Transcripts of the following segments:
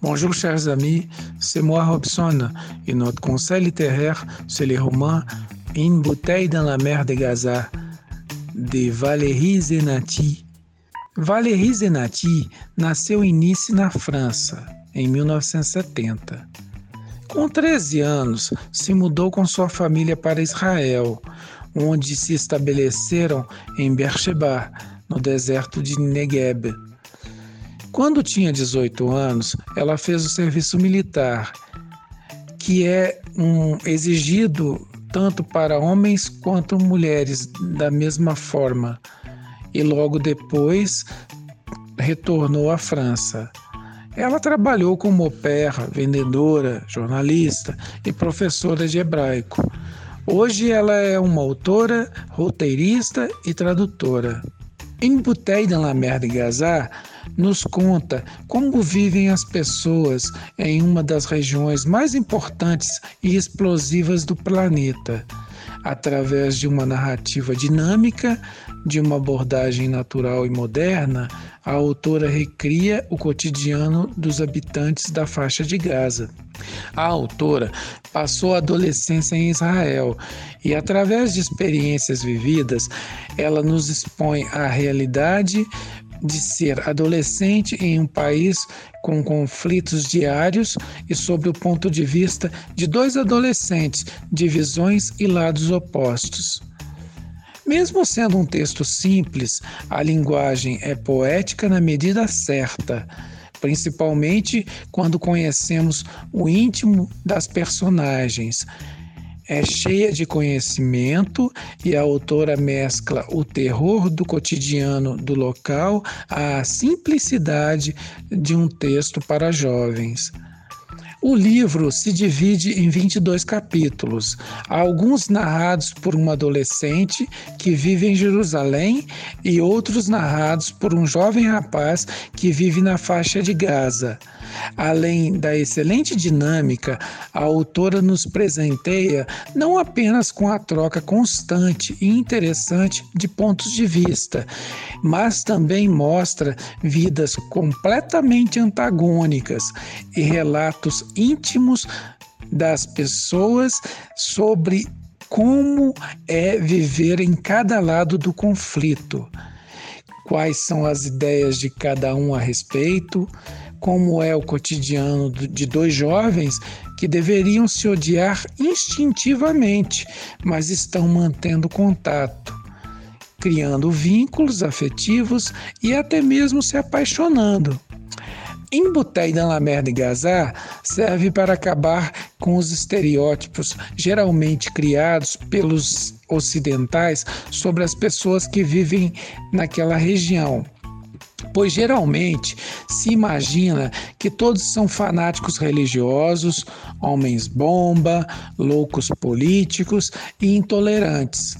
Bonjour chers amis, c'est moi Robson et notre conseil littéraire c'est le roman Une bouteille dans la mer de Gaza de Valérie Zenati. Valérie Zenati nasceu em Nice, na França, em 1970. Com 13 anos, se mudou com sua família para Israel, onde se estabeleceram em Beersheba, no deserto de Negev. Quando tinha 18 anos, ela fez o serviço militar, que é um exigido tanto para homens quanto mulheres da mesma forma. E logo depois retornou à França. Ela trabalhou como pair, vendedora, jornalista e professora de hebraico. Hoje ela é uma autora, roteirista e tradutora. Em Bouteille dans la mer de Gaza, nos conta como vivem as pessoas em uma das regiões mais importantes e explosivas do planeta, através de uma narrativa dinâmica, de uma abordagem natural e moderna, a autora recria o cotidiano dos habitantes da faixa de Gaza. A autora passou a adolescência em Israel e, através de experiências vividas, ela nos expõe à realidade de ser adolescente em um país com conflitos diários e sob o ponto de vista de dois adolescentes de visões e lados opostos. Mesmo sendo um texto simples, a linguagem é poética na medida certa, principalmente quando conhecemos o íntimo das personagens é cheia de conhecimento e a autora mescla o terror do cotidiano do local à simplicidade de um texto para jovens. O livro se divide em 22 capítulos, alguns narrados por uma adolescente que vive em Jerusalém e outros narrados por um jovem rapaz que vive na faixa de Gaza. Além da excelente dinâmica, a autora nos presenteia não apenas com a troca constante e interessante de pontos de vista, mas também mostra vidas completamente antagônicas e relatos íntimos das pessoas sobre como é viver em cada lado do conflito, quais são as ideias de cada um a respeito, como é o cotidiano de dois jovens que deveriam se odiar instintivamente, mas estão mantendo contato, criando vínculos afetivos e até mesmo se apaixonando. Em Bouteille dans la mer de Gaza serve para acabar com os estereótipos geralmente criados pelos ocidentais sobre as pessoas que vivem naquela região. Pois geralmente se imagina que todos são fanáticos religiosos, homens bomba, loucos políticos e intolerantes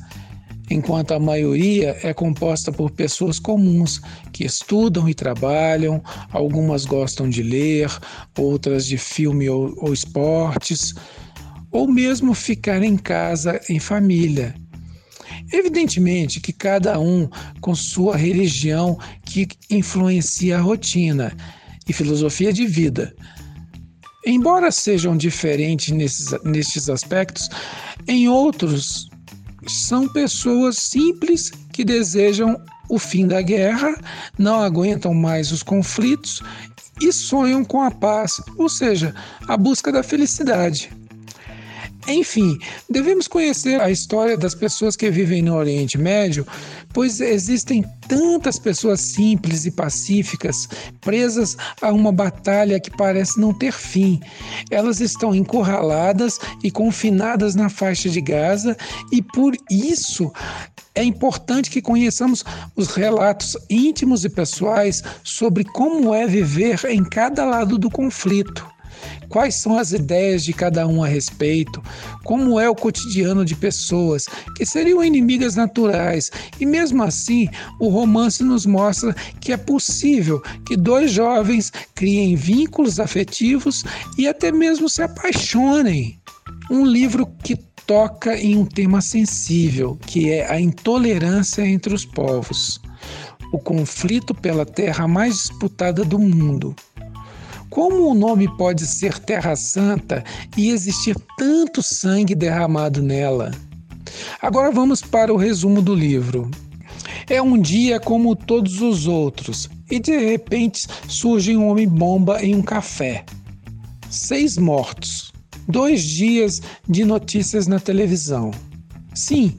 enquanto a maioria é composta por pessoas comuns que estudam e trabalham, algumas gostam de ler, outras de filme ou, ou esportes, ou mesmo ficar em casa em família. Evidentemente que cada um com sua religião que influencia a rotina e filosofia de vida. Embora sejam diferentes nesses, nestes aspectos, em outros são pessoas simples que desejam o fim da guerra, não aguentam mais os conflitos e sonham com a paz, ou seja, a busca da felicidade. Enfim, devemos conhecer a história das pessoas que vivem no Oriente Médio, pois existem tantas pessoas simples e pacíficas presas a uma batalha que parece não ter fim. Elas estão encurraladas e confinadas na faixa de Gaza e por isso é importante que conheçamos os relatos íntimos e pessoais sobre como é viver em cada lado do conflito quais são as ideias de cada um a respeito, como é o cotidiano de pessoas que seriam inimigas naturais. E mesmo assim, o romance nos mostra que é possível que dois jovens criem vínculos afetivos e até mesmo se apaixonem. Um livro que toca em um tema sensível, que é a intolerância entre os povos, o conflito pela terra mais disputada do mundo Como o nome pode ser Terra Santa e existir tanto sangue derramado nela? Agora vamos para o resumo do livro. É um dia como todos os outros, e de repente surge um homem-bomba em um café. Seis mortos. Dois dias de notícias na televisão. Sim,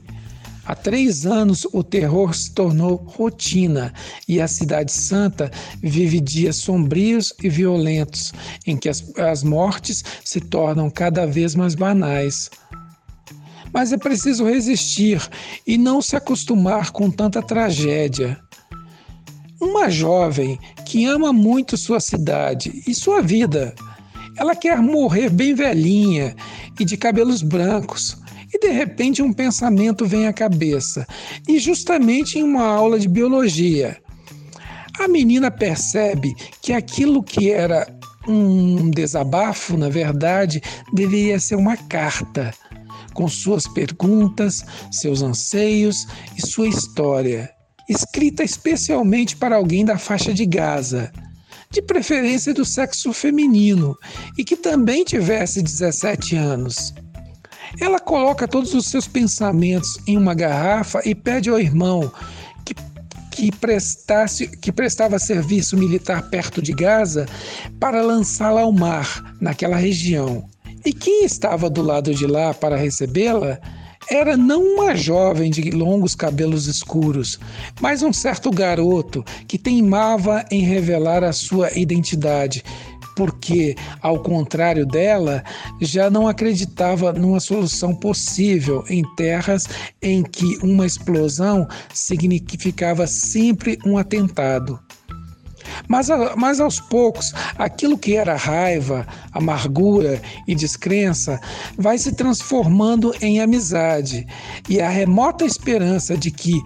há três anos o terror se tornou rotina e a Cidade Santa vive dias sombrios e violentos, em que as, as mortes se tornam cada vez mais banais. Mas é preciso resistir e não se acostumar com tanta tragédia. Uma jovem que ama muito sua cidade e sua vida ela quer morrer bem velhinha e de cabelos brancos. E de repente um pensamento vem à cabeça, e justamente em uma aula de biologia. A menina percebe que aquilo que era um desabafo, na verdade, deveria ser uma carta, com suas perguntas, seus anseios e sua história, escrita especialmente para alguém da faixa de Gaza de preferência do sexo feminino, e que também tivesse 17 anos. Ela coloca todos os seus pensamentos em uma garrafa e pede ao irmão que, que, prestasse, que prestava serviço militar perto de Gaza para lançá-la ao mar, naquela região. E quem estava do lado de lá para recebê-la era não uma jovem de longos cabelos escuros, mas um certo garoto que teimava em revelar a sua identidade, porque, ao contrário dela, já não acreditava numa solução possível em terras em que uma explosão significava sempre um atentado. Mas, mas aos poucos, aquilo que era raiva, amargura e descrença vai se transformando em amizade, e a remota esperança de que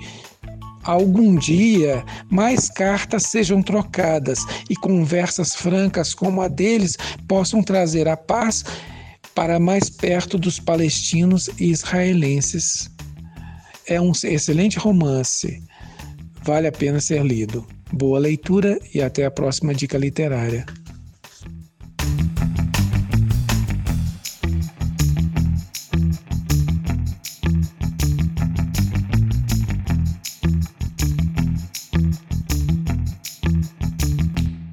algum dia mais cartas sejam trocadas e conversas francas como a deles possam trazer a paz para mais perto dos palestinos e israelenses. É um excelente romance, vale a pena ser lido. Boa leitura e até a próxima dica literária.